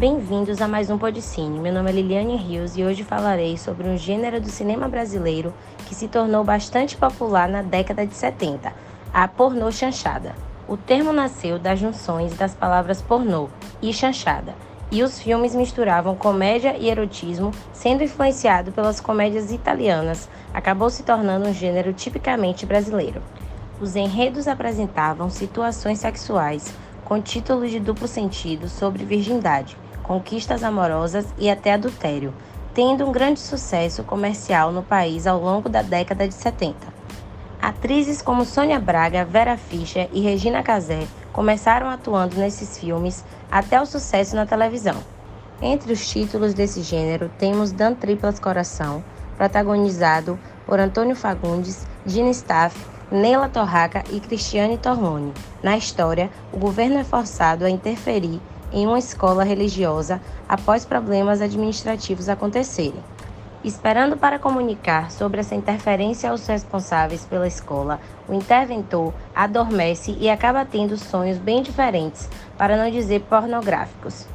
Bem-vindos a mais um Podcine. Meu nome é Liliane Rios e hoje falarei sobre um gênero do cinema brasileiro que se tornou bastante popular na década de 70, a pornô chanchada. O termo nasceu das junções das palavras pornô e chanchada, e os filmes misturavam comédia e erotismo, sendo influenciado pelas comédias italianas, acabou se tornando um gênero tipicamente brasileiro. Os enredos apresentavam situações sexuais com títulos de duplo sentido sobre virgindade, conquistas amorosas e até adultério, tendo um grande sucesso comercial no país ao longo da década de 70. Atrizes como Sônia Braga, Vera Fischer e Regina Casé começaram atuando nesses filmes até o sucesso na televisão. Entre os títulos desse gênero temos Dan Triplas Coração, protagonizado por Antônio Fagundes, Gina Staff, Neila Torraca e Cristiane Torlone. Na história, o governo é forçado a interferir em uma escola religiosa após problemas administrativos acontecerem. Esperando para comunicar sobre essa interferência aos responsáveis pela escola, o interventor adormece e acaba tendo sonhos bem diferentes, para não dizer pornográficos.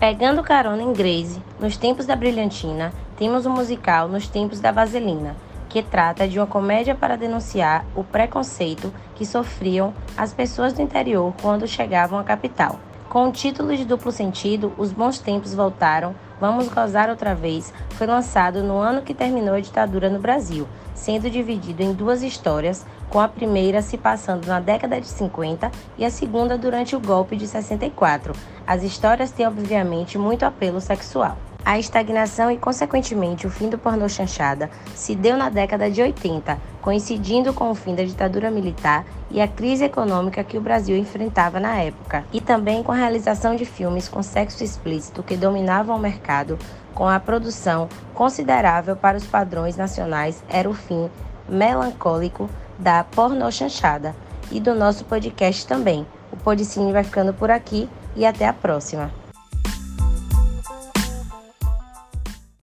Pegando carona em Grace, nos tempos da brilhantina, temos o um musical Nos Tempos da Vaselina, que trata de uma comédia para denunciar o preconceito que sofriam as pessoas do interior quando chegavam à capital. Com o título de duplo sentido, Os Bons Tempos Voltaram, Vamos Gozar Outra Vez, foi lançado no ano que terminou a ditadura no Brasil, sendo dividido em duas histórias, com a primeira se passando na década de 50 e a segunda durante o golpe de 64. As histórias têm, obviamente, muito apelo sexual. A estagnação e, consequentemente, o fim do pornô chanchada se deu na década de 80, coincidindo com o fim da ditadura militar e a crise econômica que o Brasil enfrentava na época, e também com a realização de filmes com sexo explícito que dominavam o mercado, com a produção considerável para os padrões nacionais, era o fim melancólico da pornô chanchada e do nosso podcast também. O Podicine vai ficando por aqui e até a próxima.